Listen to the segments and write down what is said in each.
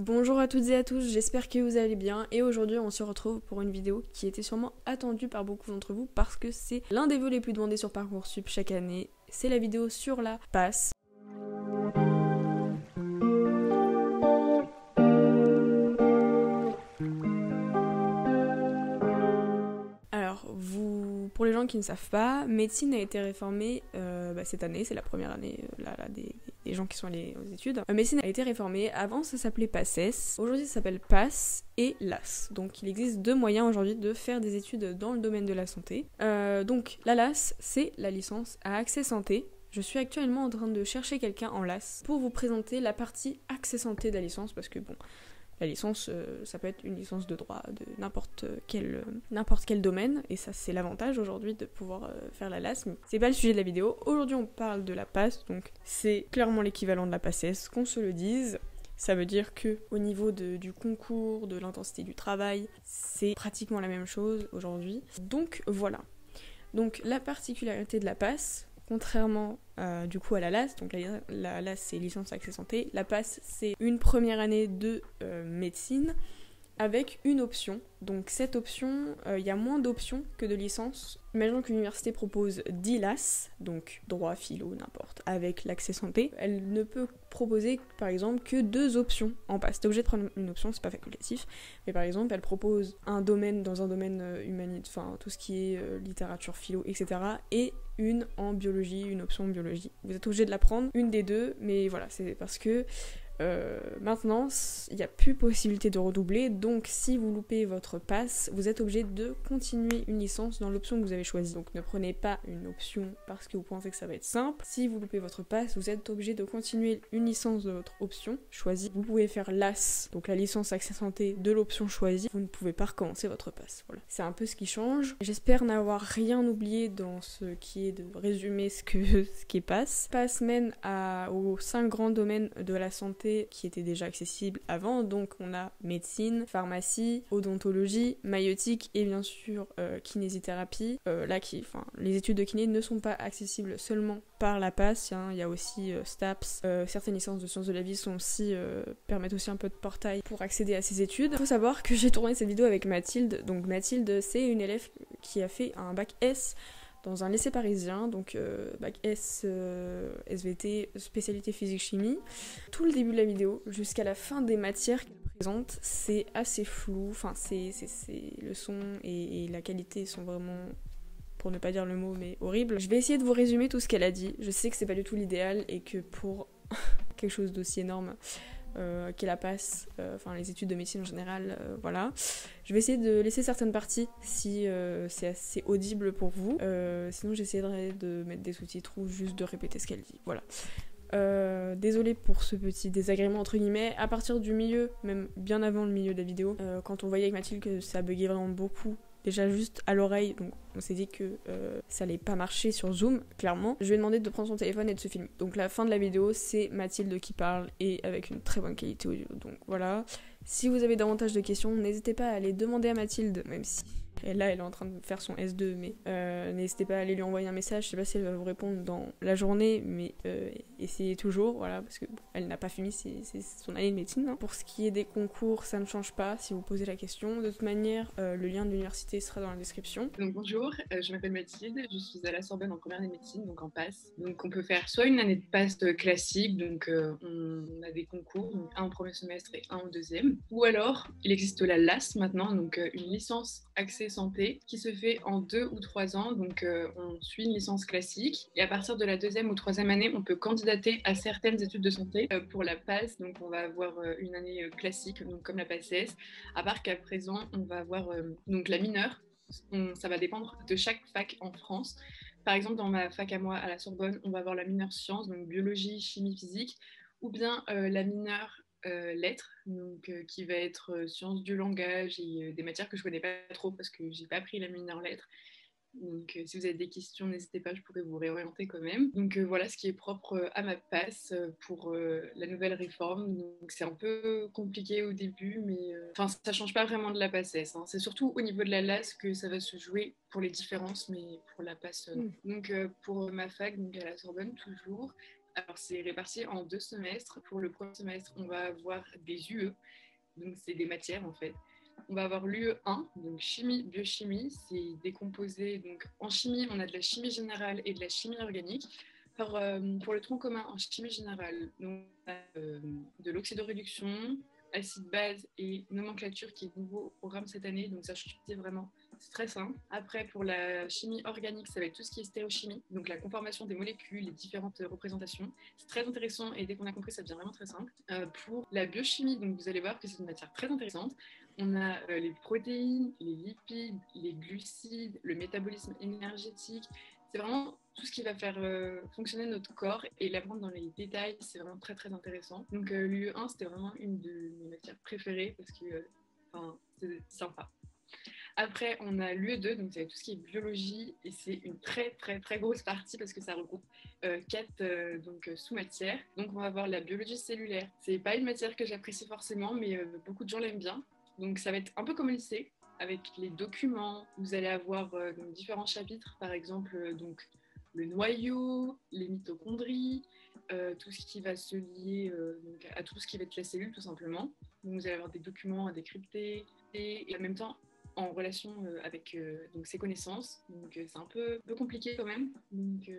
Bonjour à toutes et à tous, j'espère que vous allez bien et aujourd'hui on se retrouve pour une vidéo qui était sûrement attendue par beaucoup d'entre vous parce que c'est l'un des vœux les plus demandés sur Parcoursup chaque année. C'est la vidéo sur la passe. Alors, pour les gens qui ne savent pas, médecine a été réformée euh, bah, cette année, c'est la première année euh, là, des, des, gens qui sont allés aux études. Euh, médecine a été réformée, avant ça s'appelait PASSES, aujourd'hui ça s'appelle PASS et LAS. Donc il existe deux moyens aujourd'hui de faire des études dans le domaine de la santé. Euh, donc la LAS, c'est la licence à accès santé, je suis actuellement en train de chercher quelqu'un en LAS pour vous présenter la partie accès santé de la licence parce que bon, la licence, euh, ça peut être une licence de droit de n'importe quel, euh, n'importe quel domaine, et ça c'est l'avantage aujourd'hui de pouvoir euh, faire la LAS, mais c'est pas le sujet de la vidéo. Aujourd'hui on parle de la PASS, donc c'est clairement l'équivalent de la PASSES, qu'on se le dise. Ça veut dire que au niveau de, du concours, de l'intensité du travail, c'est pratiquement la même chose aujourd'hui. Donc voilà. Donc la particularité de la PASS, contrairement euh, du coup à la LAS, donc la, la LAS c'est licence accès santé, la PASS c'est une première année de euh, médecine avec une option. Donc cette option, il euh, y a moins d'options que de licences. Imaginons qu'une université propose 10 LAS, donc droit, philo, n'importe, avec l'accès santé. Elle ne peut proposer par exemple que deux options en passe. T'es obligé de prendre une option, c'est pas facultatif. Mais par exemple, elle propose un domaine dans un domaine euh, humaniste, enfin tout ce qui est euh, littérature, philo, etc. Et une en biologie, une option en biologie. Vous êtes obligé de la prendre, une des deux, mais voilà, c'est parce que euh, maintenant, il n'y a plus possibilité de redoubler, donc si vous loupez votre passe, vous êtes obligé de continuer une licence dans l'option que vous avez choisie. Donc ne prenez pas une option parce que vous pensez que ça va être simple. Si vous loupez votre passe, vous êtes obligé de continuer une licence de votre option choisie. Vous pouvez faire l'AS, donc la licence accès santé de l'option choisie. Vous ne pouvez pas recommencer votre passe. Voilà. C'est un peu ce qui change. J'espère n'avoir rien oublié dans ce qui est de résumer ce que ce qui passe. Passe mène à, aux cinq grands domaines de la santé qui étaient déjà accessibles avant. Donc on a médecine, pharmacie, odontologie, maïotique et bien sûr euh, kinésithérapie. Euh, là, qui, enfin, les études de kiné ne sont pas accessibles seulement par la passe. Hein. Il y a aussi STAPS. Euh, certaines licences de sciences de la vie sont aussi permettent aussi un peu de portail pour accéder à ces études. Il faut savoir que j'ai tourné cette vidéo avec Mathilde. Donc Mathilde, c'est une élève qui a fait un bac S dans un lycée parisien, donc euh, bac S, euh, SVT, spécialité physique-chimie. Tout le début de la vidéo jusqu'à la fin des matières qu'elle présente, c'est assez flou, enfin le son et, et, la qualité sont vraiment, pour ne pas dire le mot, mais horribles. Je vais essayer de vous résumer tout ce qu'elle a dit. Je sais que c'est pas du tout l'idéal et que pour quelque chose d'aussi énorme, euh, qu'est la passe, euh, enfin les études de médecine en général, euh, voilà. Je vais essayer de laisser certaines parties si c'est assez audible pour vous. Sinon j'essaierai de mettre des sous-titres ou juste de répéter ce qu'elle dit, voilà. Désolée pour ce petit désagrément entre guillemets. À partir du milieu, même bien avant le milieu de la vidéo, quand on voyait avec Mathilde que ça buguait vraiment beaucoup déjà juste à l'oreille, donc on s'est dit que euh, ça allait pas marcher sur Zoom, clairement. Je lui ai demandé de prendre son téléphone et de se filmer. Donc la fin de la vidéo, c'est Mathilde qui parle et avec une très bonne qualité audio. Donc voilà. Si vous avez davantage de questions, n'hésitez pas à aller demander à Mathilde, même si là, elle est en train de faire son S2, mais euh, n'hésitez pas à aller lui envoyer un message. Je sais pas si elle va vous répondre dans la journée, mais euh, essayez toujours, voilà, parce que elle n'a pas fini son année de médecine. Hein. Pour ce qui est des concours, ça ne change pas si vous posez la question. De toute manière, euh, le lien de l'université sera dans la description. Donc bonjour, je m'appelle Mathilde, je suis à la Sorbonne en première année de médecine, donc en passe. Donc on peut faire soit une année de passe classique, donc on a des concours, un au premier semestre et un au deuxième, ou alors il existe la LAS maintenant, donc une licence accès santé qui se fait en deux ou trois ans. Donc, euh, on suit une licence classique et à partir de la deuxième ou troisième année, on peut candidater à certaines études de santé euh, pour la passe. Donc, on va avoir euh, une année classique, donc comme la PACES. À part qu'à présent, on va avoir donc la mineure. Ça va dépendre de chaque fac en France. Par exemple, dans ma fac à moi, à la Sorbonne, on va avoir la mineure sciences, donc biologie, chimie, physique, ou bien la mineure euh, lettres, donc euh, qui va être euh, sciences du langage et euh, des matières que je connais pas trop parce que j'ai pas pris la mineure lettres. Donc, euh, si vous avez des questions, n'hésitez pas, je pourrais vous réorienter quand même. Donc, voilà ce qui est propre à ma passe pour la nouvelle réforme. Donc, c'est un peu compliqué au début, mais enfin, ça change pas vraiment de la PACES. hein. C'est surtout au niveau de la LAS que ça va se jouer pour les différences, mais pour la passe. non. Donc, pour ma fac, donc à la Sorbonne toujours, Alors, c'est réparti en deux semestres. Pour le premier semestre, on va avoir des UE, donc c'est des matières en fait. On va avoir l'UE 1, donc chimie, biochimie, c'est décomposé. Donc en chimie, on a de la chimie générale et de la chimie organique. Euh, pour le tronc commun en chimie générale, donc, euh, de l'oxydoréduction, acide base et nomenclature qui est nouveau au programme cette année, donc ça suis vraiment c'est très simple. Après, pour la chimie organique, ça va être tout ce qui est stéréochimie, donc la conformation des molécules, les différentes représentations. C'est très intéressant et dès qu'on a compris, ça devient vraiment très simple. Euh, pour la biochimie, donc vous allez voir que c'est une matière très intéressante. On a euh, les protéines, les lipides, les glucides, le métabolisme énergétique. C'est vraiment tout ce qui va faire euh, fonctionner notre corps et l'apprendre dans les détails, c'est vraiment très très intéressant. Donc l'UE1, c'était vraiment une de mes matières préférées parce que c'est sympa. Après, on a l'UE2, donc c'est tout ce qui est biologie, et c'est une très très très grosse partie parce que ça regroupe euh, quatre euh, donc euh, sous-matières. Donc on va avoir la biologie cellulaire. C'est pas une matière que j'apprécie forcément, mais beaucoup de gens l'aiment bien. Donc ça va être un peu comme le lycée, avec les documents. Vous allez avoir différents chapitres, par exemple donc le noyau, les mitochondries, tout ce qui va se lier à tout ce qui va être la cellule tout simplement. Donc vous allez avoir des documents à décrypter et en même temps en relation euh, avec euh, donc, ses connaissances. Donc euh, c'est un peu, peu compliqué quand même. Donc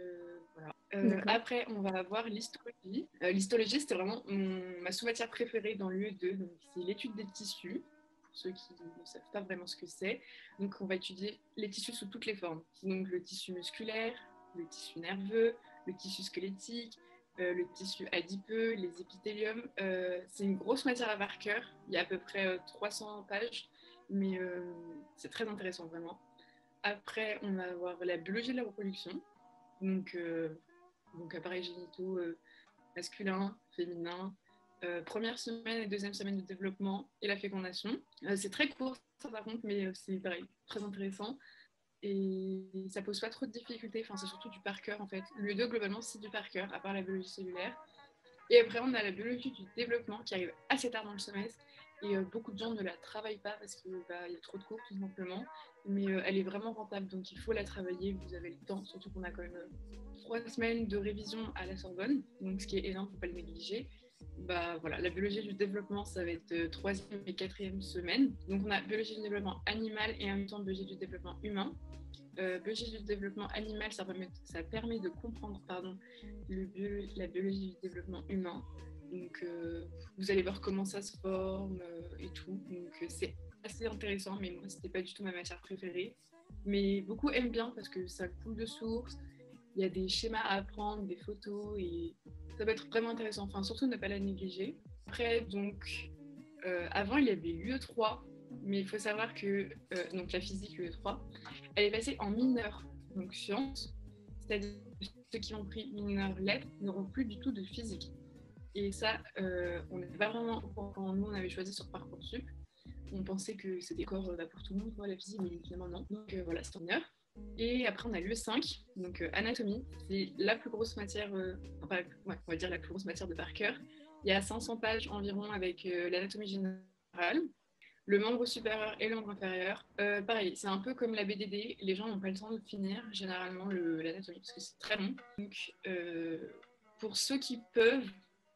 voilà. après, on va avoir l'histologie. l'histologie, c'était vraiment ma sous-matière préférée dans l'UE2. Donc c'est l'étude des tissus pour ceux qui ne savent pas vraiment ce que c'est. Donc, on va étudier les tissus sous toutes les formes. Donc, le tissu musculaire, le tissu nerveux, le tissu squelettique, le tissu adipeux, les épithéliums. c'est une grosse matière à par cœur. Il y a à peu près 300 pages mais euh, c'est très intéressant vraiment. Après, on va avoir la biologie de la reproduction, donc, euh, donc appareils génitaux euh, masculins, féminins, première semaine et deuxième semaine de développement et la fécondation. c'est très court, ça par contre, mais c'est très intéressant. Et ça pose pas trop de difficultés, enfin, c'est surtout du par cœur en fait. Le 2, globalement, c'est du par cœur, à part la biologie cellulaire. Et après, on a la biologie du développement qui arrive assez tard dans le semestre et euh, beaucoup de gens ne la travaillent pas parce qu'il bah, y a trop de cours tout simplement. Mais euh, elle est vraiment rentable, donc il faut la travailler. Vous avez le temps, surtout qu'on a quand même euh, trois semaines de révision à la Sorbonne, donc ce qui est énorme, faut pas le négliger. Bah, voilà, la biologie du développement, ça va être troisième et quatrième semaine. Donc on a biologie du développement animal et en même temps biologie du développement humain. biologie du développement animal, ça permet, de comprendre pardon, la biologie du développement humain. Donc, euh, vous allez voir comment ça se forme euh, et tout. Donc, euh, c'est assez intéressant, mais moi, c'était pas du tout ma matière préférée. Mais beaucoup aiment bien parce que ça coule de source. Il y a des schémas à apprendre, des photos, et ça peut être vraiment intéressant. Enfin, surtout ne pas la négliger. Après, donc, avant, il y avait l'UE3, mais il faut savoir que donc la physique UE3, elle est passée en mineur, donc sciences. C'est-à-dire que ceux qui ont pris mineur lettres n'auront plus du tout de physique. Et ça, euh, on n'était pas vraiment quand nous on avait choisi sur Parcoursup. On pensait que c'était encore euh, bah, pour tout le monde, la physique, mais finalement non. Donc euh, voilà, c'est en heure. Et après, on a l'UE5, donc anatomie. C'est la plus grosse matière, enfin, on va dire la plus grosse matière de par cœur. Il y a 500 pages environ avec l'anatomie générale, le membre supérieur et le membre inférieur. pareil, c'est un peu comme la BDD. Les gens n'ont pas le temps de finir généralement l'anatomie parce que c'est très long. Donc, pour ceux qui peuvent,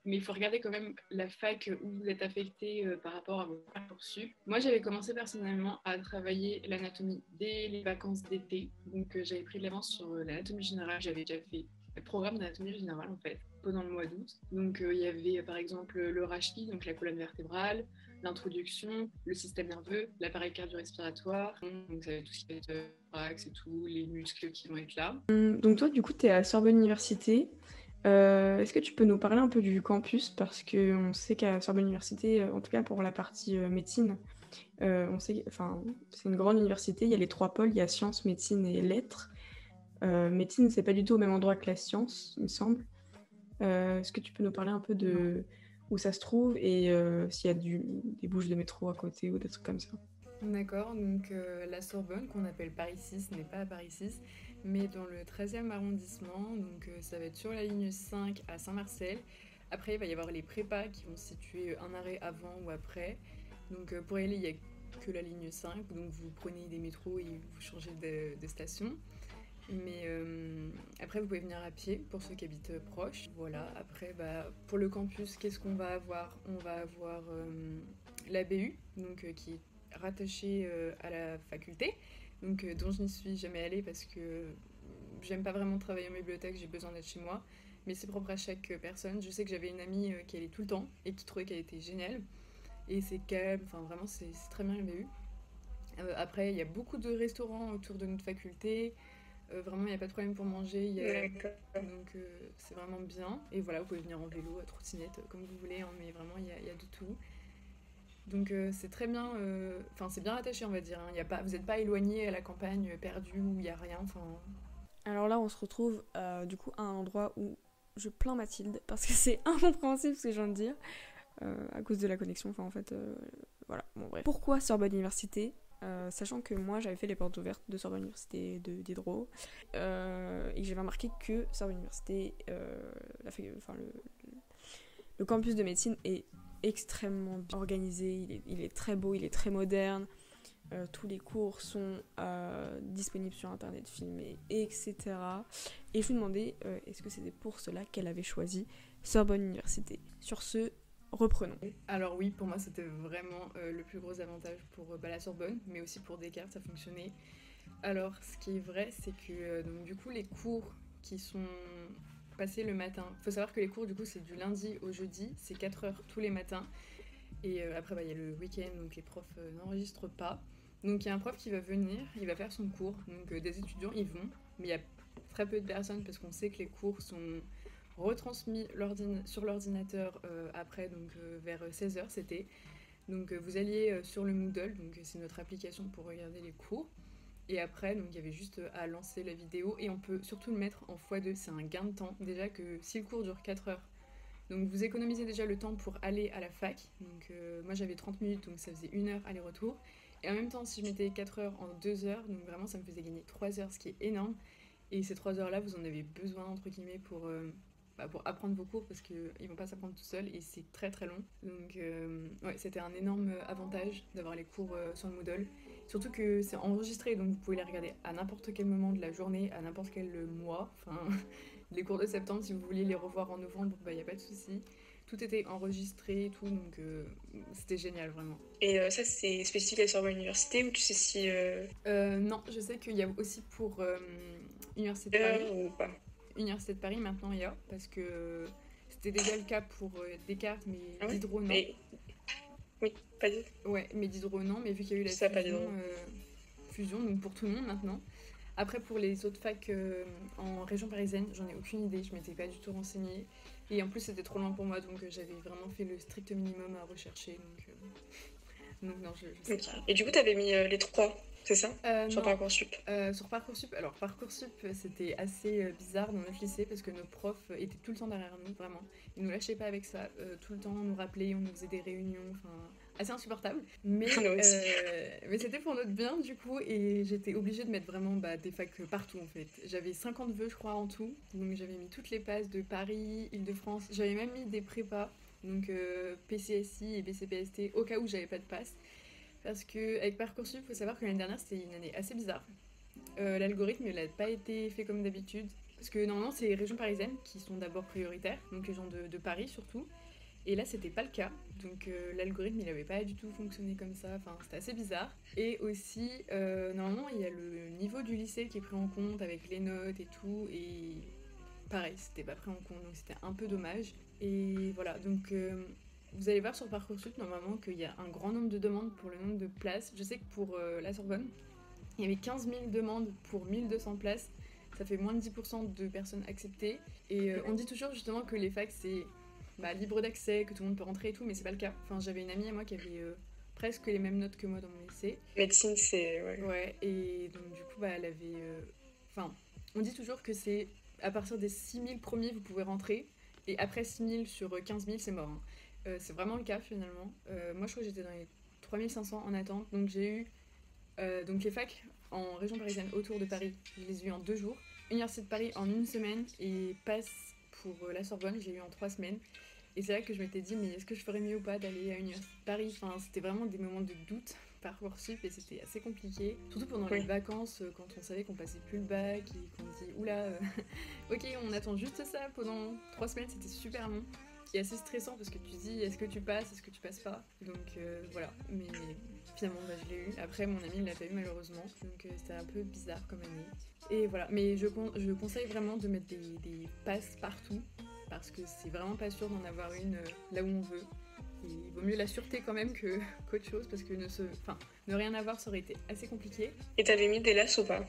mais il faut regarder quand même la fac où vous êtes affecté euh, par rapport à vos parcours Moi, j'avais commencé personnellement à travailler l'anatomie dès les vacances d'été, donc euh, j'avais pris de l'avance sur euh, l'anatomie générale. J'avais déjà fait le programme d'anatomie générale en fait pendant le mois d'août. Donc il y avait par exemple le rachis, donc la colonne vertébrale, l'introduction, le système nerveux, l'appareil cardio-respiratoire, donc ça tout ce qui va être et tout, les muscles qui vont être là. Hum, donc toi, du coup, tu es à Sorbonne Université. Euh, est-ce que tu peux nous parler un peu du campus? Parce qu'on sait qu'à Sorbonne Université, euh, en tout cas pour la partie euh, médecine, on sait, enfin, c'est une grande université, il y a les trois pôles, il y a sciences, médecine et lettres. médecine, c'est pas du tout au même endroit que la science, il me semble. Est-ce que tu peux nous parler un peu de où ça se trouve et s'il y a des bouches de métro à côté ou des trucs comme ça? D'accord, donc la Sorbonne, qu'on appelle Paris 6, n'est pas à Paris 6, mais dans le 13e arrondissement. Donc euh, ça va être sur la ligne 5 à Saint-Marcel. Après, il va y avoir les prépas qui vont se situer un arrêt avant ou après. Donc euh, pour y aller, il n'y a que la ligne 5. Donc vous prenez des métros et vous changez de, station. Mais euh, après, vous pouvez venir à pied pour ceux qui habitent proches. Voilà, après, bah, pour le campus, qu'est-ce qu'on va avoir? On va avoir la BU, donc, qui est rattachée à la faculté, donc, dont je n'y suis jamais allée parce que j'aime pas vraiment travailler en bibliothèque, j'ai besoin d'être chez moi. Mais c'est propre à chaque personne. Je sais que j'avais une amie qui allait tout le temps et qui trouvait qu'elle était géniale. Et c'est calme, enfin vraiment, c'est très bien BU. Euh, après, il y a beaucoup de restaurants autour de notre faculté. Euh, vraiment, il n'y a pas de problème pour manger. Donc, euh, c'est vraiment bien. Et voilà, vous pouvez venir en vélo, à trottinette, comme vous voulez. Hein, mais vraiment, il y a, y a, de tout. Donc, c'est très bien. Enfin, c'est bien attaché, on va dire. Hein. Y a pas, vous n'êtes pas éloigné à la campagne, perdu, où il n'y a rien. Alors là, on se retrouve du coup à un endroit où je plains Mathilde parce que c'est incompréhensible ce que je viens de dire. à cause de la connexion, enfin en fait, voilà, bon bref. Pourquoi Sorbonne Université euh, sachant que moi j'avais fait les portes ouvertes de Sorbonne Université de d'Hydro euh, et j'avais remarqué que Sorbonne Université, euh, la, enfin, le, campus de médecine est extrêmement bien organisé, il est, très beau, il est très moderne, tous les cours sont disponibles sur internet, filmés, etc. Et je me demandais est-ce que c'était pour cela qu'elle avait choisi Sorbonne Université? Sur ce, reprenons. Alors oui, pour moi c'était vraiment euh, le plus gros avantage pour euh, bah, la Sorbonne, mais aussi pour Descartes, ça fonctionnait. Alors ce qui est vrai, c'est que euh, donc, du coup les cours qui sont passés le matin, il faut savoir que les cours du coup c'est du lundi au jeudi, c'est 4 heures tous les matins. Et après bah, il y a le week-end, donc les profs n'enregistrent pas. Donc il y a un prof qui va venir, il va faire son cours. Donc des étudiants ils vont, mais il y a très peu de personnes parce qu'on sait que les cours sont retransmis sur l'ordinateur euh, après, donc euh, vers 16h c'était. Donc euh, vous alliez sur le Moodle, donc c'est notre application pour regarder les cours. Et après, donc il y avait juste à lancer la vidéo et on peut surtout le mettre en x2, c'est un gain de temps. Déjà que si le cours dure 4 heures, donc vous économisez déjà le temps pour aller à la fac. Donc moi j'avais 30 minutes, donc ça faisait 1 heure aller-retour. Et en même temps, si je mettais 4 heures en 2 heures, donc vraiment ça me faisait gagner 3 heures, ce qui est énorme. Et ces 3 heures-là, vous en avez besoin, entre guillemets, pour bah, pour apprendre vos cours parce qu'ils vont pas s'apprendre tout seuls et c'est très très long. Donc euh, ouais, c'était un énorme avantage d'avoir les cours euh, sur le Moodle. Surtout que c'est enregistré donc vous pouvez les regarder à n'importe quel moment de la journée, à n'importe quel mois. Enfin, les cours de septembre, si vous vouliez les revoir en novembre, il bah, n'y a pas de souci. Tout était enregistré et tout, donc euh, c'était génial vraiment. Et ça, c'est spécifique à la Sorbonne Université ou tu sais si. non, je sais qu'il y a aussi pour Université de Paris. ou pas Université de Paris, maintenant il y a, parce que c'était déjà le cas pour euh, Descartes, mais ah Diderot non. Oui, pas du Ouais, mais Diderot non, mais vu qu'il y a eu la fusion, euh, fusion, donc pour tout le monde maintenant. Après, pour les autres facs euh, en région parisienne, j'en ai aucune idée, je m'étais pas du tout renseignée. Et en plus, c'était trop loin pour moi, donc j'avais vraiment fait le strict minimum à rechercher. Donc, donc non, je, sais pas. Et du coup, tu avais mis les trois c'est ça euh, Sur Parcoursup euh, Sur Parcoursup, alors Parcoursup, c'était assez euh, bizarre dans notre lycée parce que nos profs étaient tout le temps derrière nous, vraiment. Ils nous lâchaient pas avec ça, tout le temps on nous rappelait, on nous faisait des réunions, enfin assez insupportable. Mais, mais c'était pour notre bien du coup et j'étais obligée de mettre vraiment bah, des facs partout en fait. J'avais 50 vœux je crois en tout, donc j'avais mis toutes les passes de Paris, Île-de-France, j'avais même mis des prépas, donc PCSI et BCPST au cas où j'avais pas de passe. Parce qu'avec Parcoursup, il faut savoir que l'année dernière, c'était une année assez bizarre. Euh, l'algorithme n'a pas été fait comme d'habitude. Parce que normalement, c'est les régions parisiennes qui sont d'abord prioritaires, donc les gens de, Paris surtout. Et là, c'était pas le cas. Donc euh, l'algorithme, il n'avait pas du tout fonctionné comme ça. Enfin, c'était assez bizarre. Et aussi, euh, normalement, il y a le niveau du lycée qui est pris en compte avec les notes et tout. Et pareil, c'était pas pris en compte. Donc c'était un peu dommage. Et voilà, donc vous allez voir sur Parcoursup normalement qu'il y a un grand nombre de demandes pour le nombre de places. Je sais que pour euh, la Sorbonne, il y avait 15 000 demandes pour 1200 places. Ça fait moins de 10% de personnes acceptées. Et euh, on dit toujours justement que les facs c'est bah, libre d'accès, que tout le monde peut rentrer et tout, mais c'est pas le cas. Enfin, j'avais une amie à moi qui avait euh, presque les mêmes notes que moi dans mon lycée. Médecine, c'est. Ouais. ouais. et donc du coup, bah, elle avait. Enfin, on dit toujours que c'est à partir des 6000 premiers, vous pouvez rentrer. Et après 6000 sur 15 000, c'est mort. Hein. Euh, c'est vraiment le cas finalement. Euh, moi, je crois que j'étais dans les 3500 en attente. Donc, j'ai eu euh, donc les facs en région parisienne autour de Paris. Je les ai eu en deux jours. Université de Paris en une semaine et passe pour la Sorbonne, j'ai eu en trois semaines. Et c'est là que je m'étais dit, mais est-ce que je ferais mieux ou pas d'aller à l'Université de Paris? Enfin, c'était vraiment des moments de doute Parcoursup et c'était assez compliqué. Surtout pendant les vacances, quand on savait qu'on passait plus le bac et qu'on dit, oula, euh, ok, on attend juste ça pendant trois semaines, c'était super long. Et assez stressant parce que tu dis, est-ce que tu passes, est-ce que tu passes pas? Donc euh, voilà, mais finalement, bah, je l'ai eu. Après, mon ami, il l'a pas eu malheureusement, donc c'était un peu bizarre comme année. Et voilà, mais je, je conseille vraiment de mettre des, des passes partout parce que c'est vraiment pas sûr d'en avoir une là où on veut il vaut mieux la sûreté quand même que, qu'autre chose parce que ne, se, enfin, ne rien avoir ça aurait été assez compliqué. Et t'avais mis des laces ou pas?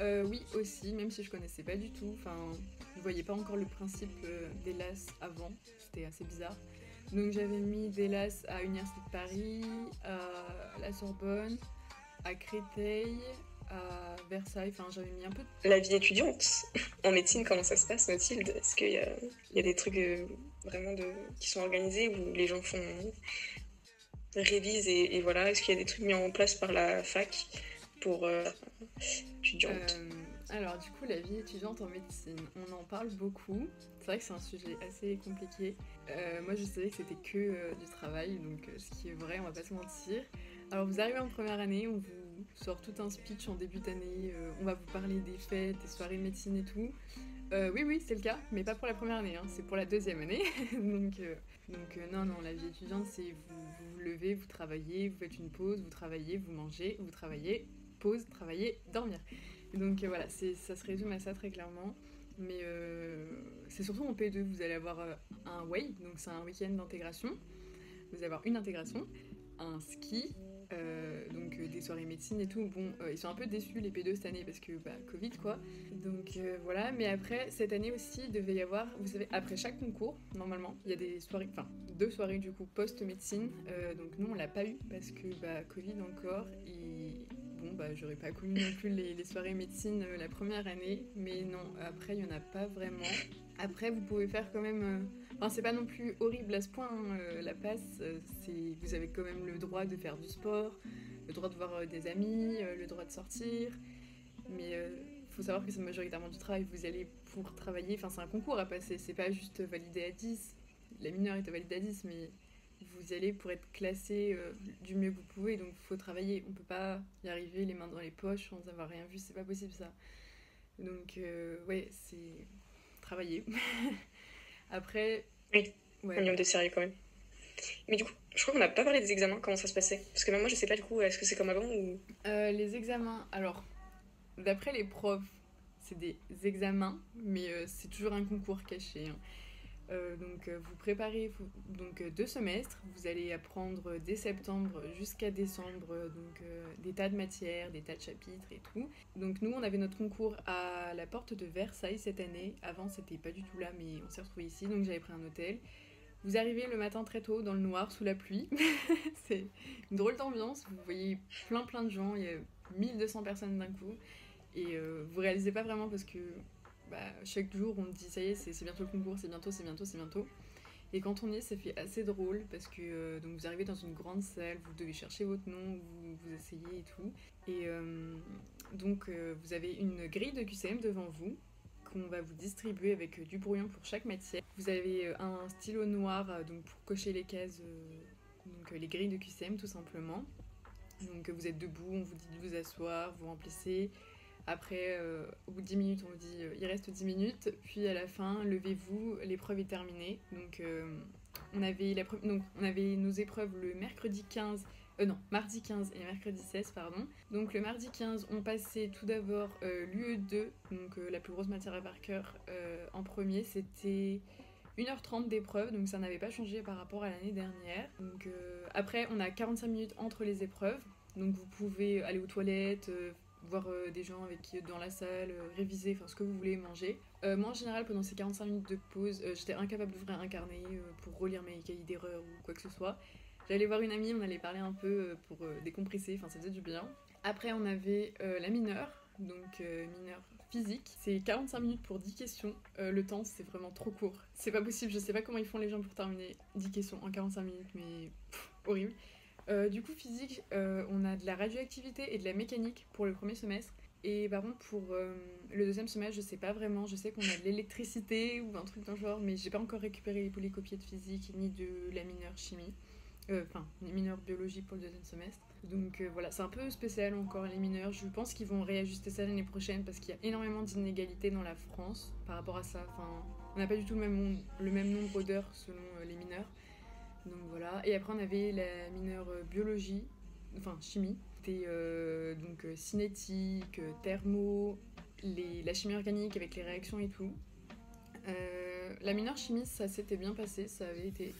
Euh, Oui aussi, même si je connaissais pas du tout. Enfin, voyais pas encore le principe euh, des laces avant, c'était assez bizarre. Donc j'avais mis des laces à l'Université de Paris, à la Sorbonne, à Créteil, à Versailles. Enfin, j'avais mis un peu. La vie étudiante en médecine, comment ça se passe, Mathilde? Est-ce qu'il y, y a, des trucs euh, vraiment de, qui sont organisés où les gens font révisent et, voilà? Est-ce qu'il y a des trucs mis en place par la fac pour euh, étudiantes euh, Alors, du coup, la vie étudiante en médecine, on en parle beaucoup. C'est vrai que c'est un sujet assez compliqué. moi, je savais que c'était que du travail, donc ce qui est vrai, on va pas se mentir. Alors, vous arrivez en première année, on vous sort tout un speech en début d'année, euh, on va vous parler des fêtes, des soirées de médecine et tout. Euh, oui, oui, c'est le cas, mais pas pour la première année, hein, c'est pour la deuxième année. donc, euh, non, non, la vie étudiante, c'est vous, vous levez, vous travaillez, vous faites une pause, vous travaillez, vous mangez, vous travaillez, pause, travaillez, dormir. Donc voilà, ça se résume à ça très clairement. Mais c'est surtout en P2, vous allez avoir un WAY, donc c'est un week-end d'intégration. Vous allez avoir une intégration, un ski, euh, donc euh, des soirées médecine et tout. Bon, euh, ils sont un peu déçus les P2 cette année parce que bah, Covid quoi. Donc voilà, mais après cette année aussi il devait y avoir, vous savez, après chaque concours, normalement, il y a des soirées, enfin deux soirées du coup post-médecine. donc nous on l'a pas eu parce que bah, Covid encore et bah j'aurais pas connu non plus les, soirées médecine la première année, mais non, après il y en a pas vraiment. Après vous pouvez faire quand même Enfin, c'est pas non plus horrible à ce point, hein, euh, la passe. Euh, c'est, vous avez quand même le droit de faire du sport, le droit de voir euh, des amis, le droit de sortir. Mais il faut savoir que c'est majoritairement du travail. Vous allez pour travailler. Enfin, c'est un concours à passer. C'est pas juste validé à 10. La mineure est validée à 10, mais vous y allez pour être classé du mieux que vous pouvez. Donc, il faut travailler. On peut pas y arriver les mains dans les poches sans avoir rien vu. C'est pas possible, ça. Donc, ouais, c'est travailler. Après. Oui, ouais. minimum de sérieux quand même. Mais du coup, je crois qu'on n'a pas parlé des examens, comment ça se passait? Parce que même moi, je sais pas du coup, est-ce que c'est comme avant ou? Euh, les examens, alors, d'après les profs, c'est des examens, mais euh, c'est toujours un concours caché. Hein. Euh, donc euh, vous préparez donc euh, deux semestres, vous allez apprendre dès septembre jusqu'à décembre des tas de matières, des tas de chapitres et tout. Donc nous on avait notre concours à la porte de Versailles cette année. Avant c'était pas du tout là mais on s'est retrouvé ici donc j'avais pris un hôtel. Vous arrivez le matin très tôt dans le noir sous la pluie. c'est une drôle d'ambiance. Vous voyez plein plein de gens, il y a 1200 personnes d'un coup et vous réalisez pas vraiment parce que bah, chaque jour on dit ça y est, c'est bientôt le concours, c'est bientôt, c'est bientôt, c'est bientôt. Et quand on y est, ça fait assez drôle parce que euh, donc vous arrivez dans une grande salle, vous devez chercher votre nom, vous, vous essayez et tout. Et euh, donc euh, vous avez une grille de QCM devant vous qu'on va vous distribuer avec du brouillon pour chaque matière. Vous avez un stylo noir donc pour cocher les cases, donc les grilles de QCM tout simplement. Donc vous êtes debout, on vous dit de vous asseoir, vous remplissez. Après, euh, au bout de 10 minutes, on vous dit euh, il reste 10 minutes. Puis à la fin, levez-vous, l'épreuve est terminée. Donc, euh, on, avait la donc, on avait nos épreuves le mercredi 15. non, mardi 15 et mercredi 16, pardon. Donc le mardi 15, on passait tout d'abord l'UE2, donc la plus grosse matière à par cœur en premier. C'était 1h30 d'épreuve, donc ça n'avait pas changé par rapport à l'année dernière. Donc après, on a 45 minutes entre les épreuves. Donc vous pouvez aller aux toilettes, voir euh, des gens avec qui dans la salle, euh, réviser, enfin ce que vous voulez manger. Euh, moi en général pendant ces 45 minutes de pause, j'étais incapable d'ouvrir un carnet pour relire mes cahiers d'erreur ou quoi que ce soit. J'allais voir une amie, on allait parler un peu pour décompresser, enfin ça faisait du bien. Après on avait la mineure, donc mineure physique. C'est 45 minutes pour 10 questions. le temps, c'est vraiment trop court. C'est pas possible, je sais pas comment ils font les gens pour terminer 10 questions en 45 minutes, mais horrible. Euh, du coup, physique, euh, on a de la radioactivité et de la mécanique pour le premier semestre. Et par contre, pour euh, le deuxième semestre, je sais pas vraiment. Je sais qu'on a de l'électricité ou un truc dans le genre, mais j'ai pas encore récupéré les polycopiés de physique ni de la mineure chimie. Enfin, les mineurs biologie pour le deuxième semestre. Donc voilà, c'est un peu spécial encore les mineurs. Je pense qu'ils vont réajuster ça l'année prochaine parce qu'il y a énormément d'inégalités dans la France par rapport à ça. Enfin, on n'a pas du tout le même, le même nombre d'heures selon les mineurs. Donc voilà. Et après, on avait la mineure biologie, enfin chimie c'était euh, donc euh, cinétique, euh, thermo, la chimie organique avec les réactions et tout. la mineure chimie, ça s'était bien passé, ça avait été.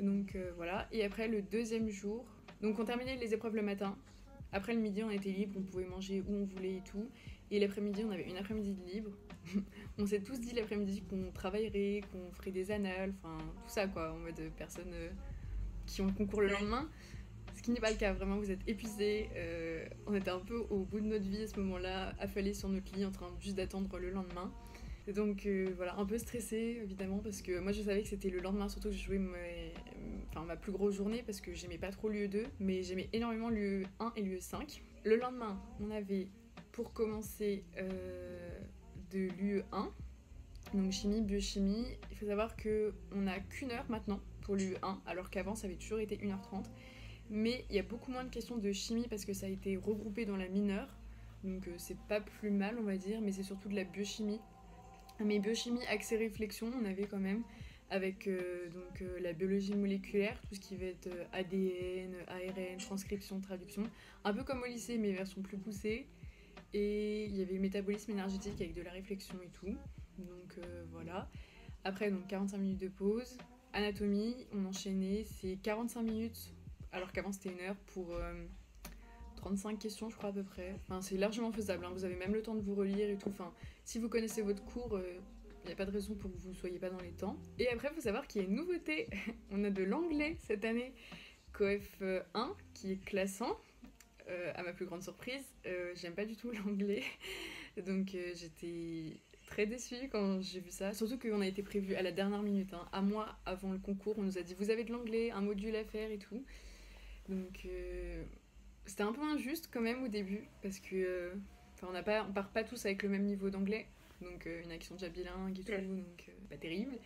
Donc voilà. Et après, le deuxième jour, donc on terminait les épreuves le matin. Après le midi, on était libre, on pouvait manger où on voulait et tout. Et l'après-midi, on avait une après-midi de libre. on s'est tous dit l'après-midi qu'on travaillerait, qu'on ferait des annales, enfin tout ça quoi, en mode personnes qui ont concours le lendemain. Ce qui n'est pas le cas, vraiment, vous êtes épuisés. Euh, on était un peu au bout de notre vie à ce moment-là, affalés sur notre lit, en train juste d'attendre le lendemain. Et donc euh, voilà, un peu stressée évidemment, parce que moi je savais que c'était le lendemain, surtout que je jouais enfin, ma plus grosse journée, parce que j'aimais pas trop l'UE2, mais j'aimais énormément l'UE1 et l'UE5. Le lendemain, on avait pour commencer euh, de l'UE1, donc chimie, biochimie. Il faut savoir qu'on n'a qu'une heure maintenant pour l'UE1, alors qu'avant ça avait toujours été 1h30 mais il y a beaucoup moins de questions de chimie parce que ça a été regroupé dans la mineure. Donc euh, c'est pas plus mal, on va dire, mais c'est surtout de la biochimie. Mais biochimie accès réflexion, on avait quand même avec euh, donc la biologie moléculaire, tout ce qui va être ADN, ARN, transcription, traduction, un peu comme au lycée mais version plus poussée. Et il y avait métabolisme énergétique avec de la réflexion et tout. Donc voilà. Après donc 45 minutes de pause. Anatomie, on enchaînait, c'est 45 minutes alors qu'avant c'était une heure pour 35 euh, questions, je crois à peu près. Enfin, c'est largement faisable, hein. vous avez même le temps de vous relire et tout. Enfin, si vous connaissez votre cours, il euh, n'y a pas de raison pour que vous ne soyez pas dans les temps. Et après, il faut savoir qu'il y a une nouveauté. On a de l'anglais cette année, COEF 1, qui est classant. Euh, à ma plus grande surprise, j'aime pas du tout l'anglais. Donc j'étais très déçue quand j'ai vu ça. Surtout qu'on a été prévu à la dernière minute, hein. un mois avant le concours. On nous a dit vous avez de l'anglais, un module à faire et tout. Donc euh, c'était un peu injuste quand même au début parce que euh, on n'a pas on part pas tous avec le même niveau d'anglais. Donc euh, il y en a qui sont déjà bilingues et tout, donc pas terrible.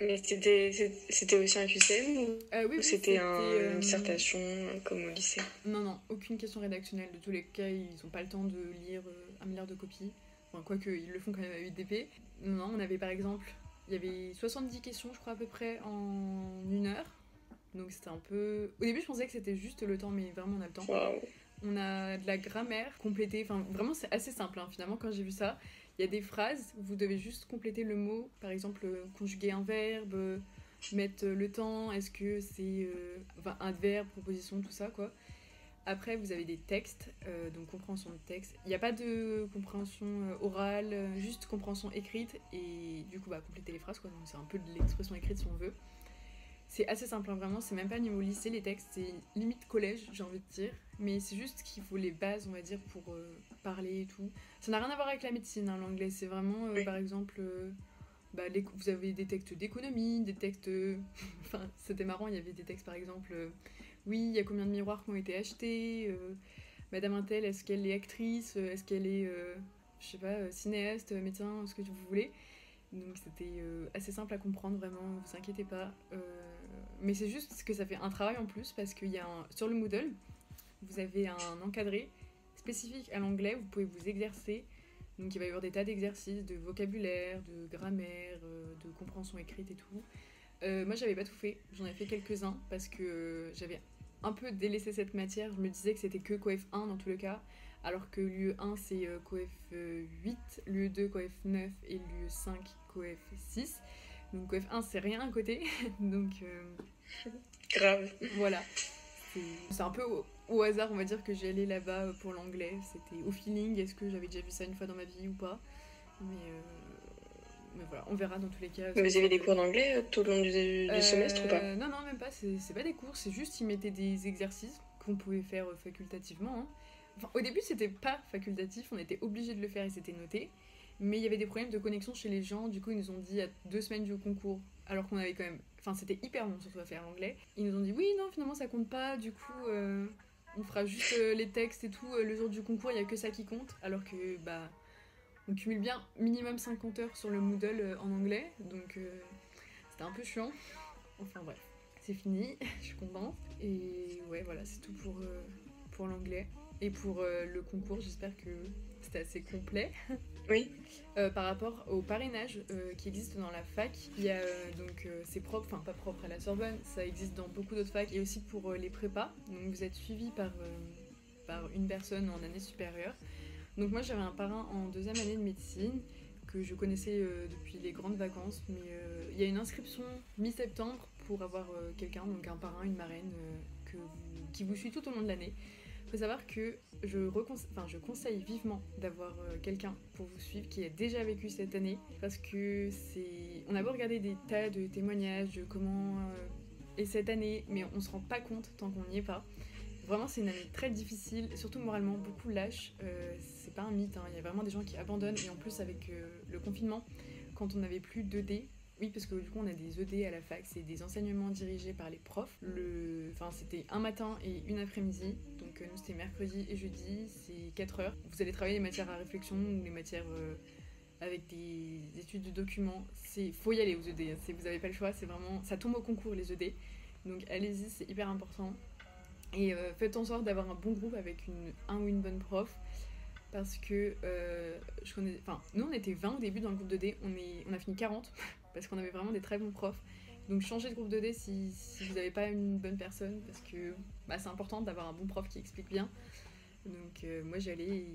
Mais c'était aussi un QCM ou, oui, c'était une dissertation comme au lycée? Non non, aucune question rédactionnelle. De tous les cas, ils n'ont pas le temps de lire un milliard de copies. Enfin, quoique, ils le font quand même à 8 DP. Non, on avait par exemple, il y avait 70 questions, je crois, à peu près en une heure. Donc c'était un peu. Au début, je pensais que c'était juste le temps, mais vraiment, on a le temps. On a de la grammaire complétée. Enfin, vraiment, c'est assez simple, hein. finalement, quand j'ai vu ça. Il y a des phrases, vous devez juste compléter le mot, par exemple, conjuguer un verbe, mettre le temps, est-ce que c'est euh, enfin, un verbe, proposition, tout ça, quoi. Après, vous avez des textes, euh, donc compréhension de texte. Il n'y a pas de compréhension euh, orale, juste compréhension écrite et du coup, bah, compléter les phrases, quoi. Donc, c'est un peu de l'expression écrite si on veut. C'est assez simple, hein, vraiment. C'est même pas niveau lycée, les textes, c'est limite collège, j'ai envie de dire. Mais c'est juste qu'il faut les bases, on va dire, pour euh, parler et tout. Ça n'a rien à voir avec la médecine, hein, l'anglais. C'est vraiment, par exemple, bah, vous avez des textes d'économie, des textes. enfin, c'était marrant, il y avait des textes, par exemple oui, il y a combien de miroirs qui ont été achetés euh, Madame Intel, est-ce qu'elle est actrice Est-ce qu'elle est, euh, je sais pas, euh, cinéaste, médecin, ce que vous voulez Donc c'était assez simple à comprendre, vraiment, ne vous inquiétez pas. mais c'est juste que ça fait un travail en plus parce qu'il y a sur le Moodle, vous avez un encadré spécifique à l'anglais, vous pouvez vous exercer. Donc il va y avoir des tas d'exercices de vocabulaire, de grammaire, de compréhension écrite et tout. Euh, moi, j'avais pas tout fait. J'en ai fait quelques-uns parce que euh, j'avais un peu délaissé cette matière. Je me disais que c'était que COEF 1 dans tous les cas, alors que l'UE 1 c'est euh, COEF 8, l'UE 2 COEF 9 et l'UE 5 COEF 6. Donc COEF 1 c'est rien à côté. Donc. Grave. Voilà. C'est un peu au, hasard, on va dire, que j'ai allé là-bas pour l'anglais. C'était au feeling. Est-ce que j'avais déjà vu ça une fois dans ma vie ou pas? Mais mais voilà, on verra dans tous les cas. vous avez des cours d'anglais euh, tout au long du, euh, semestre ou pas? Non, non, même pas. C'est pas des cours, c'est juste ils mettaient des exercices qu'on pouvait faire euh, facultativement. Hein. Enfin, au début, c'était pas facultatif, on était obligé de le faire et c'était noté. Mais il y avait des problèmes de connexion chez les gens, du coup, ils nous ont dit à deux semaines du concours, alors qu'on avait quand même. Enfin, c'était hyper long surtout à faire l'anglais. Ils nous ont dit oui, non, finalement ça compte pas, du coup, on fera juste les textes et tout le jour du concours, il n'y a que ça qui compte. Alors que bah on cumule bien minimum 50 heures sur le Moodle en anglais, donc c'était un peu chiant. Enfin bref, c'est fini, je suis contente. Et ouais, voilà, c'est tout pour, pour l'anglais. Et pour le concours, j'espère que c'était assez complet. Oui. Euh, par rapport au parrainage euh, qui existe dans la fac, il y a euh, donc c'est propre, enfin pas propre à la Sorbonne, ça existe dans beaucoup d'autres facs et aussi pour les prépas. Donc vous êtes suivi par, par une personne en année supérieure. Donc moi j'avais un parrain en deuxième année de médecine que je connaissais depuis les grandes vacances, mais il y a une inscription mi-septembre pour avoir quelqu'un, donc un parrain, une marraine que qui vous suit tout au long de l'année faut savoir que je, conseille vivement d'avoir euh, quelqu'un pour vous suivre qui a déjà vécu cette année parce que c'est. On a beau regarder des tas de témoignages de comment euh, est cette année, mais on se rend pas compte tant qu'on n'y est pas. Vraiment, c'est une année très difficile, surtout moralement, beaucoup lâche. Euh, c'est pas un mythe, hein. il y a vraiment des gens qui abandonnent et en plus, avec le confinement, quand on n'avait plus 2D, oui, parce que du coup, on a des ED à la fac, c'est des enseignements dirigés par les profs. Le... Enfin, c'était un matin et une après-midi. Donc, euh, nous, c'était mercredi et jeudi, c'est 4 heures. Vous allez travailler les matières à réflexion ou les matières euh, avec des études de documents. C'est faut y aller aux ED. Hein. Vous n'avez pas le choix, c'est vraiment. Ça tombe au concours, les ED. Donc, allez-y, c'est hyper important. Et euh, faites en sorte d'avoir un bon groupe avec une, un ou une bonne prof parce que je connais, enfin, nous on était 20 au début dans le groupe de D, on, est, on a fini 40 parce qu'on avait vraiment des très bons profs. Donc changez de groupe de d si, vous n'avez pas une bonne personne, parce que bah, c'est important d'avoir un bon prof qui explique bien. Donc euh, moi j'y allais,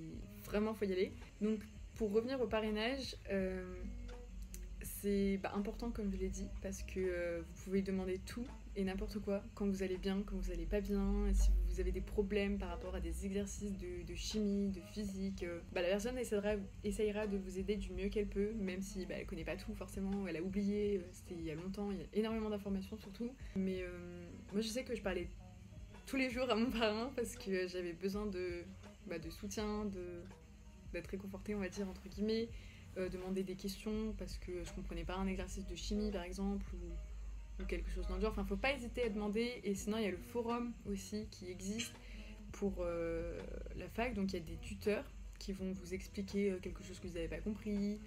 vraiment faut y aller. Donc pour revenir au parrainage, euh, c'est bah, important comme je l'ai dit, parce que euh, vous pouvez demander tout et n'importe quoi quand vous allez bien, quand vous allez pas bien, si vous avez des problèmes par rapport à des exercices de, chimie, de physique, euh, bah, la personne essaiera, de vous aider du mieux qu'elle peut, même si bah, elle connaît pas tout forcément, elle a oublié, euh, c'était il y a longtemps, il y a énormément d'informations surtout. Mais euh, moi je sais que je parlais tous les jours à mon parrain parce que j'avais besoin de, bah, soutien, d'être réconfortée on va dire entre guillemets, demander des questions parce que je comprenais pas un exercice de chimie par exemple ou ou quelque chose dans le genre. Enfin, faut pas hésiter à demander. Et sinon, il y a le forum aussi qui existe pour euh, la fac. Donc, il y a des tuteurs qui vont vous expliquer euh, quelque chose que vous n'avez pas compris,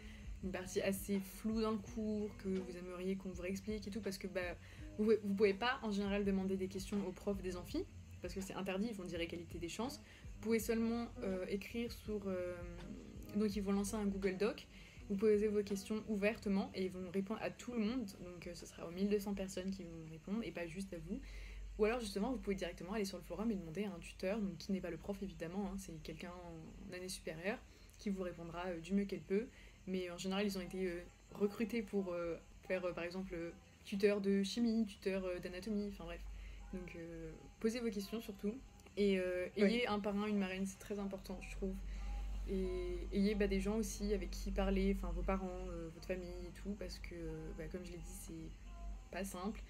une partie assez floue dans le cours que vous aimeriez qu'on vous réexplique et tout, parce que bah, vous, vous pouvez pas en général demander des questions aux profs des amphis, parce que c'est interdit, ils vont dire égalité des chances. Vous pouvez seulement euh, écrire sur. donc, ils vont lancer un Google Doc vous posez vos questions ouvertement et ils vont répondre à tout le monde. Donc euh, ce sera aux 1200 personnes qui vont répondre et pas juste à vous. Ou alors justement, vous pouvez directement aller sur le forum et demander à un tuteur, donc qui n'est pas le prof évidemment, hein, c'est quelqu'un en année supérieure, qui vous répondra euh, du mieux qu'elle peut. Mais en général, ils ont été euh, recrutés pour faire par exemple tuteur de chimie, tuteur d'anatomie, enfin bref. Donc posez vos questions surtout. Et ayez un parrain, une marraine, c'est très important, je trouve et ayez bah, des gens aussi avec qui parler, enfin vos parents, euh, votre famille et tout, parce que, bah, comme je l'ai dit, c'est pas simple.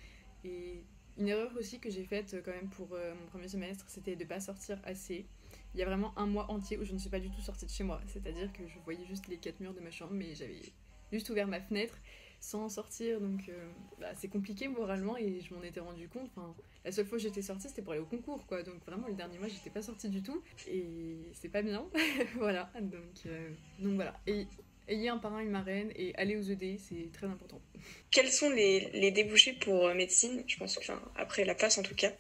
Et une erreur aussi que j'ai faite euh, quand même pour euh, mon premier semestre, c'était de pas sortir assez. Il y a vraiment un mois entier où je ne suis pas du tout sortie de chez moi, c'est-à-dire que je voyais juste les quatre murs de ma chambre, mais j'avais juste ouvert ma fenêtre sans sortir, donc bah, c'est compliqué moralement et je m'en étais rendu compte. Enfin, la seule fois que j'étais sortie, c'était pour aller au concours, quoi. Donc vraiment, le dernier mois, j'étais pas sortie du tout. Et c'est pas bien. voilà. Donc, euh, donc voilà. Et ayez un parrain, une marraine et allez aux ED, c'est très important. Quels sont les, les débouchés pour euh, médecine? Je pense que, après la passe en tout cas,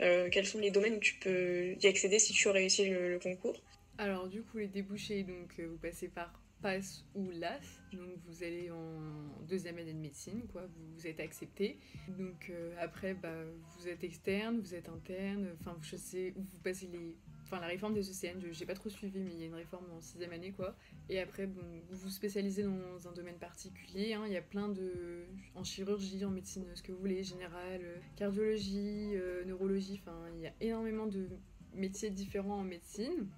euh, quels sont les domaines où tu peux y accéder si tu as réussi le, concours? Alors, du coup, les débouchés, donc vous passez par PASS ou LAS. Donc vous allez en deuxième année de médecine, quoi, vous, êtes accepté. Donc euh, après, bah, vous êtes externe, vous êtes interne, enfin je sais, vous passez les... Enfin la réforme des ECN, je n'ai pas trop suivi, mais il y a une réforme en sixième année, quoi. Et après, bon, vous vous spécialisez dans un domaine particulier, hein. il y a plein de... en chirurgie, en médecine, ce que vous voulez, générale, cardiologie, euh, neurologie, enfin il y a énormément de métiers différents en médecine.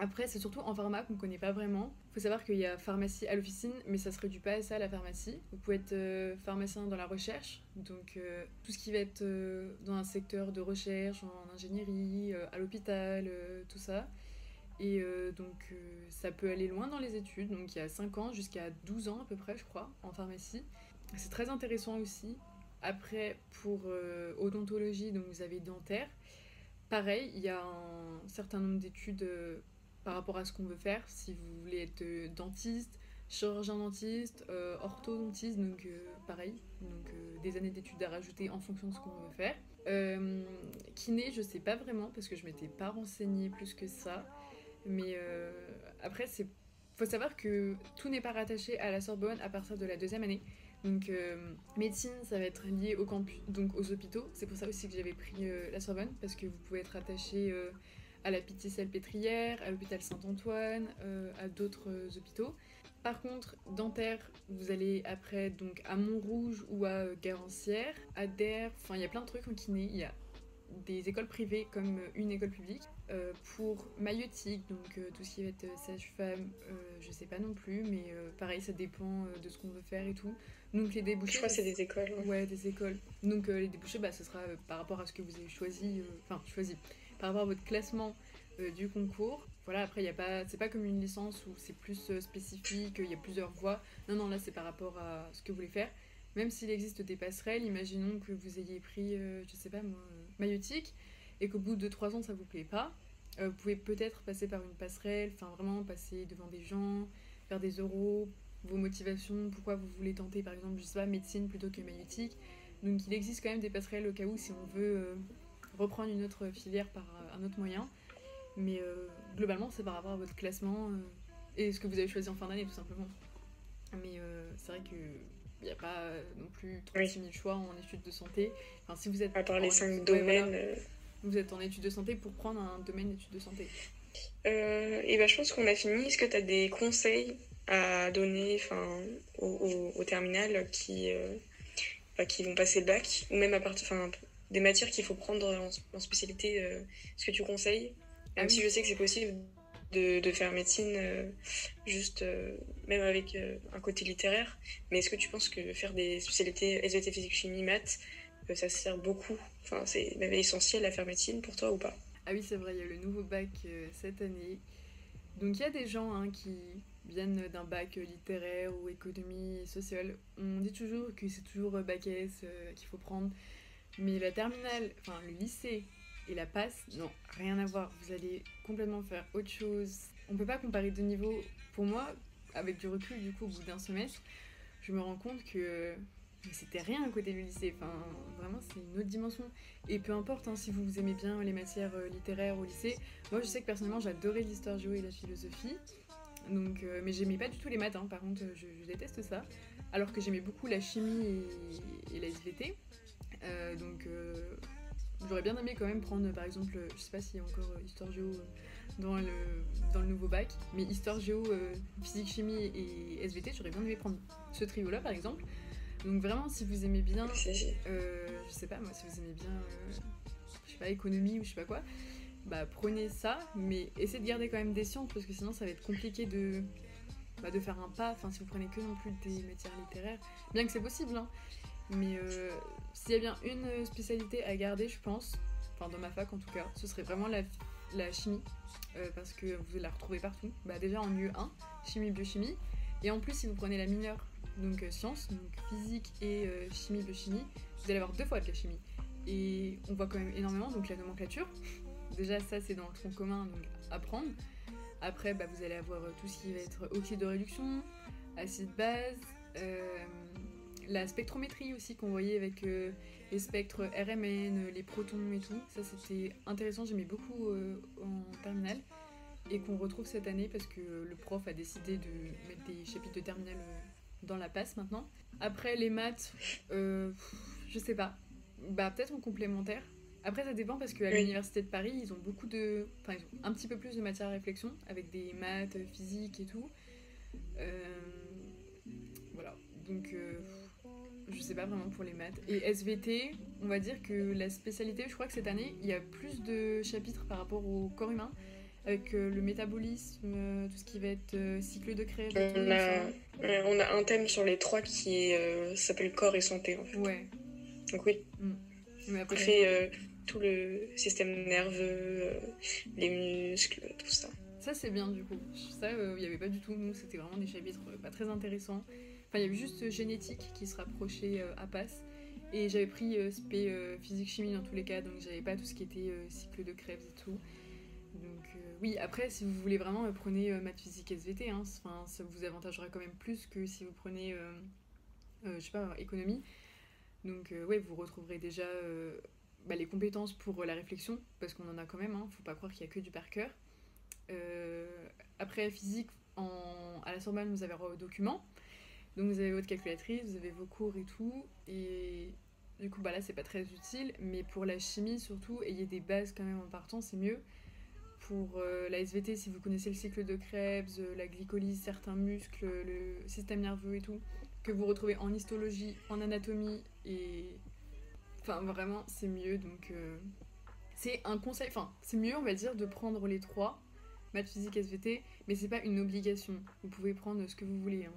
Après, c'est surtout en pharma qu'on ne connaît pas vraiment. Il faut savoir qu'il y a pharmacie à l'officine, mais ça se réduit pas à ça, la pharmacie. Vous pouvez être euh, pharmacien dans la recherche, donc euh, tout ce qui va être euh, dans un secteur de recherche, en ingénierie, à l'hôpital, tout ça. Et donc ça peut aller loin dans les études, donc il y a 5 ans jusqu'à 12 ans à peu près, je crois, en pharmacie. C'est très intéressant aussi. Après, pour odontologie, donc vous avez dentaire. pareil, il y a un certain nombre d'études par rapport à ce qu'on veut faire. Si vous voulez être dentiste, chirurgien dentiste, orthodontiste, donc pareil, donc des années d'études à rajouter en fonction de ce qu'on veut faire. kiné, je sais pas vraiment parce que je m'étais pas renseignée plus que ça. Mais après, c'est faut savoir que tout n'est pas rattaché à la Sorbonne à partir de la deuxième année. Donc euh, médecine, ça va être lié au campus, donc aux hôpitaux. C'est pour ça aussi que j'avais pris euh, la Sorbonne parce que vous pouvez être attaché euh, à la Pitié-Salpêtrière, à l'hôpital Saint-Antoine, à d'autres hôpitaux. Par contre, dentaire, vous allez après donc à Montrouge ou à Garancière, à Der, enfin il y a plein de trucs en kiné. Il y a des écoles privées comme une école publique. pour maïotique, donc tout ce qui va être sage-femme, je sais pas non plus, mais pareil, ça dépend de ce qu'on veut faire et tout. Donc les débouchés. Je crois que c'est des écoles. Ouais, des écoles. Donc euh, les débouchés, bah, ce sera euh, par rapport à ce que vous avez choisi, euh, enfin choisi, par rapport à votre classement du concours. Voilà, après il y a pas, c'est pas comme une licence où c'est plus spécifique, il y a plusieurs voies. Non, non, là c'est par rapport à ce que vous voulez faire. Même s'il existe des passerelles, imaginons que vous ayez pris, je sais pas moi, maïotique, et qu'au bout de trois ans ça vous plaît pas. vous pouvez peut-être passer par une passerelle, enfin vraiment passer devant des gens, faire des euros, vos motivations, pourquoi vous voulez tenter par exemple, je sais pas, médecine plutôt que maïotique. Donc il existe quand même des passerelles au cas où si on veut euh, reprendre une autre filière par euh, un autre moyen. Mais euh, globalement, c'est par rapport à votre classement et ce que vous avez choisi en fin d'année tout simplement. Mais c'est vrai que il n'y a pas non plus 36 000 choix en études de santé. Enfin, si vous êtes à part les 5 domaines. vous êtes en études de santé pour prendre un domaine d'études de santé. et ben, je pense qu'on a fini. Est-ce que tu as des conseils à donner au, au, terminal qui, euh, bah, qui vont passer le bac, ou même à partir enfin, des matières qu'il faut prendre en, spécialité, euh, ce que tu conseilles. Même ah si je sais que c'est possible de, de, faire médecine euh, juste même avec un côté littéraire, mais est-ce que tu penses que faire des spécialités SVT, physique, chimie, maths, ça sert beaucoup? Enfin, c'est même essentiel à faire médecine pour toi ou pas? Ah oui, c'est vrai, il y a le nouveau bac cette année. Donc il y a des gens hein, qui viennent d'un bac littéraire ou économie sociale, on dit toujours que c'est toujours bac S euh, qu'il faut prendre. Mais la terminale, enfin le lycée et la passe, non, rien à voir. Vous allez complètement faire autre chose. On peut pas comparer deux niveaux. Pour moi, avec du recul, du coup, au bout d'un semestre, je me rends compte que c'était rien à côté du lycée. Enfin, vraiment, c'est une autre dimension. Et peu importe hein, si vous aimez bien les matières euh, littéraires au lycée. Moi, je sais que personnellement, j'adorais l'histoire géo et la philosophie. Donc, euh, mais j'aimais pas du tout les maths, hein. par contre, je, déteste ça. Alors que j'aimais beaucoup la chimie et, la SVT. Euh, donc, euh, j'aurais bien aimé quand même prendre, par exemple, je sais pas s'il y a encore histoire géo dans le, dans le nouveau bac, mais histoire géo, physique, chimie et SVT, j'aurais bien aimé prendre ce trio-là, par exemple. Donc, vraiment, si vous aimez bien, je sais pas, moi, si vous aimez bien, je sais pas, économie ou je sais pas quoi, bah, prenez ça, mais essayez de garder quand même des sciences parce que sinon ça va être compliqué de, bah, de faire un pas. Enfin, si vous prenez que non plus des matières littéraires, bien que c'est possible, hein. Mais euh, s'il y a bien une spécialité à garder, je pense, enfin dans ma fac en tout cas, ce serait vraiment la, chimie euh, parce que vous la retrouvez partout. Bah, déjà en lieu 1, chimie, biochimie, et en plus si vous prenez la mineure, donc euh, sciences, donc physique et chimie, biochimie, vous allez avoir deux fois de la chimie. Et on voit quand même énormément, donc la nomenclature, Déjà, ça, c'est dans le tronc commun, donc apprendre. Après, bah, vous allez avoir euh, tout ce qui va être oxyde de réduction, acide base, euh, la spectrométrie aussi qu'on voyait avec euh, les spectres RMN, les protons et tout. Ça, c'était intéressant, j'aimais beaucoup en terminale et qu'on retrouve cette année parce que le prof a décidé de mettre des chapitres de terminale dans la passe maintenant. Après, les maths, je sais pas. Bah, peut-être en complémentaire. Après, ça dépend parce qu'à l'Université de Paris, ils ont beaucoup de. Enfin, ils ont un petit peu plus de matière à réflexion avec des maths, physique et tout. Euh, voilà. Donc, euh, sais pas vraiment pour les maths. Et SVT, on va dire que la spécialité, je crois que cette année, il y a plus de chapitres par rapport au corps humain. Avec euh, le métabolisme, tout ce qui va être cycle de création. On a, on a un thème sur les trois qui s'appelle corps et santé en fait. Ouais. Donc oui. Mm. Mais après, tout le système nerveux, euh, les muscles, tout ça. Ça, c'est bien du coup. Ça, il euh, n'y avait pas du tout. Nous, c'était vraiment des chapitres euh, pas très intéressants. Il y avait juste génétique qui se rapprochait à passe. Et j'avais pris euh, euh, physique-chimie dans tous les cas, donc j'avais pas tout ce qui était euh, cycle de Krebs et tout. Donc euh, oui, après, si vous voulez vraiment, euh, prenez euh, maths physique SVT, hein, enfin, ça vous avantagera quand même plus que si vous prenez, euh, euh, je sais pas, économie. Donc euh, ouais, vous retrouverez déjà euh, bah, les compétences pour euh, la réflexion, parce qu'on en a quand même, hein, faut pas croire qu'il y a que du par cœur. Euh, après, physique, en... à la Sorbonne, vous avez vos documents. Donc vous avez votre calculatrice, vous avez vos cours et tout. Et du coup, bah là, c'est pas très utile. Mais pour la chimie, surtout, ayez des bases quand même en partant, c'est mieux. Pour euh, la SVT, si vous connaissez le cycle de Krebs, euh, la glycolyse, certains muscles, le système nerveux et tout, que vous retrouvez en histologie, en anatomie et. Enfin, vraiment, c'est mieux. Donc, euh, c'est un conseil. Enfin, c'est mieux, on va dire, de prendre les trois maths, physique, SVT, mais c'est pas une obligation. Vous pouvez prendre ce que vous voulez. hein.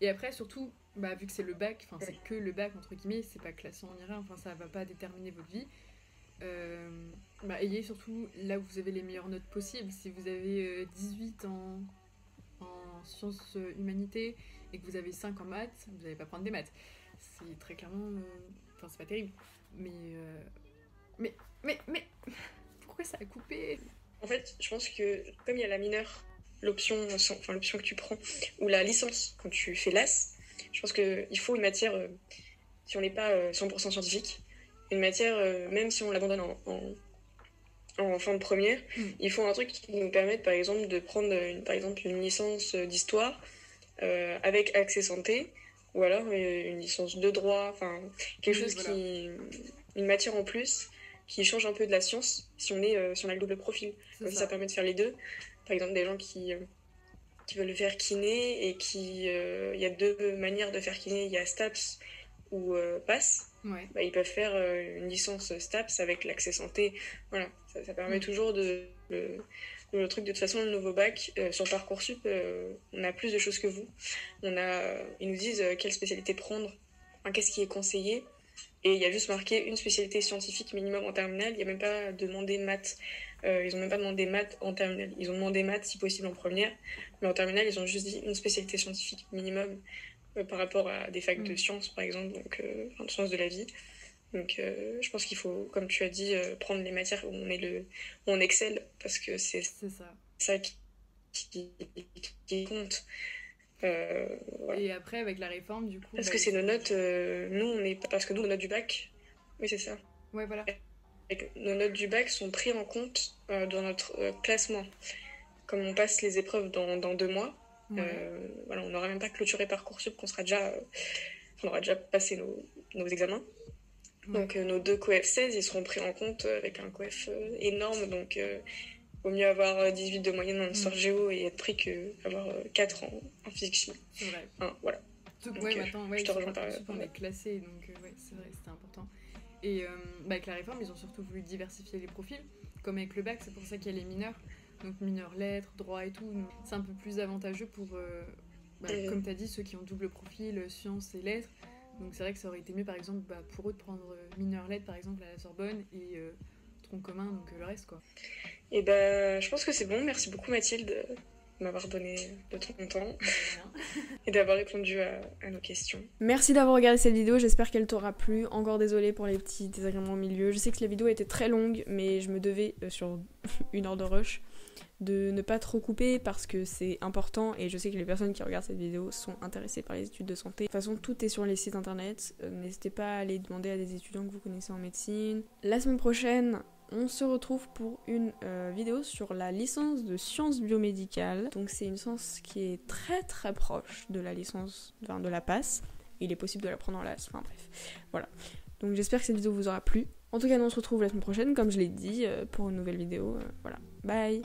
Et après, surtout, bah, vu que c'est le bac, enfin, c'est que le bac, entre guillemets, c'est pas classant ni rien, enfin, ça va pas déterminer votre vie. Euh, bah, ayez surtout là où vous avez les meilleures notes possibles. Si vous avez euh, 18 en, en sciences euh, humanités et que vous avez 5 en maths, vous n'allez pas prendre des maths. C'est très clairement. euh, Enfin, c'est pas terrible. Mais, euh, mais. Mais. Mais. Pourquoi ça a coupé? En fait, je pense que comme il y a la mineure, l'option enfin, l'option que tu prends, ou la licence quand tu fais l'AS, je pense qu'il faut une matière, euh, si on n'est pas euh, 100% scientifique, une matière, euh, même si on l'abandonne en, en, en fin de première, Mm. il faut un truc qui nous permette par exemple de prendre une, par exemple une licence d'histoire euh, avec accès santé, ou alors euh, une licence de droit, enfin quelque Oui, chose voilà. qui... une matière en plus qui change un peu de la science si on, est, euh, si on a le double profil. Ça. ça. permet de faire les deux. Par exemple, des gens qui, euh, qui veulent faire kiné et qui. euh, Il y a deux manières de faire kiné il y a STAPS ou euh, PASS. Ouais. Bah, ils peuvent faire une licence STAPS avec l'accès santé. Voilà, ça, ça permet Mm. toujours de. Le, le truc de toute façon, le nouveau bac, euh, sur Parcoursup, euh, on a plus de choses que vous. On a, ils nous disent euh, quelle spécialité prendre, enfin, qu'est-ce qui est conseillé. Et il y a juste marqué une spécialité scientifique minimum en terminale. Il n'y a même pas demandé maths. Euh, ils n'ont même pas demandé maths en terminale. Ils ont demandé maths si possible en première. Mais en terminale, ils ont juste dit une spécialité scientifique minimum euh, par rapport à des facs de Mm. sciences, par exemple, donc euh, de sciences de la vie. Donc euh, je pense qu'il faut, comme tu as dit, prendre les matières où on, est le, où on excelle parce que c'est ça. ça qui, qui, qui compte. Voilà. Et après, avec la réforme, du coup. Parce bah, que c'est nos notes, nous, on est parce que nous, nos notes du bac, oui, c'est ça. Ouais, voilà. Nos notes du bac sont prises en compte euh, dans notre euh, classement. Comme on passe les épreuves dans, dans deux mois, Ouais. euh, voilà, on n'aura même pas clôturé Parcoursup, qu'on sera déjà, on aura déjà passé nos, nos examens. Ouais. Donc nos deux coef 16, ils seront pris en compte avec un coef énorme. Donc vaut mieux avoir euh, 18 de moyenne en histoire Mm. géo et être pris que avoir euh, 4 en, en physique chimie. Enfin, voilà. Donc, ouais, maintenant, je te rejoins par- Parcoursup, on ouais. est classé, donc ouais, c'est vrai, c'était important. Et euh, bah, avec la réforme, ils ont surtout voulu diversifier les profils, comme avec le bac, c'est pour ça qu'il y a les mineurs, donc mineurs lettres, droit et tout. C'est un peu plus avantageux pour, euh, bah, Mhm. comme tu as dit, ceux qui ont double profil, euh, sciences et lettres. Donc c'est vrai que ça aurait été mieux, par exemple, bah, pour eux de prendre euh, mineurs lettres, par exemple, à la Sorbonne, et euh, tronc commun, donc euh, le reste, quoi. Et ben, je pense que c'est bon. Merci beaucoup Mathilde de m'avoir donné de ton temps et d'avoir répondu à, à nos questions. Merci d'avoir regardé cette vidéo, j'espère qu'elle t'aura plu. Encore désolée pour les petits désagréments au milieu. Je sais que la vidéo était très longue, mais je me devais, euh, sur une heure de rush, de ne pas trop couper parce que c'est important et je sais que les personnes qui regardent cette vidéo sont intéressées par les études de santé. De toute façon, tout est sur les sites internet. Euh, N'hésitez pas à aller demander à des étudiants que vous connaissez en médecine. La semaine prochaine, on se retrouve pour une euh, vidéo sur la licence de sciences biomédicales. Donc c'est une licence qui est très très proche de la licence, enfin de la passe. Il est possible de la prendre en LAS, enfin bref. Voilà. Donc j'espère que cette vidéo vous aura plu. En tout cas, nous on se retrouve la semaine prochaine, comme je l'ai dit, euh, pour une nouvelle vidéo. Euh, voilà. Bye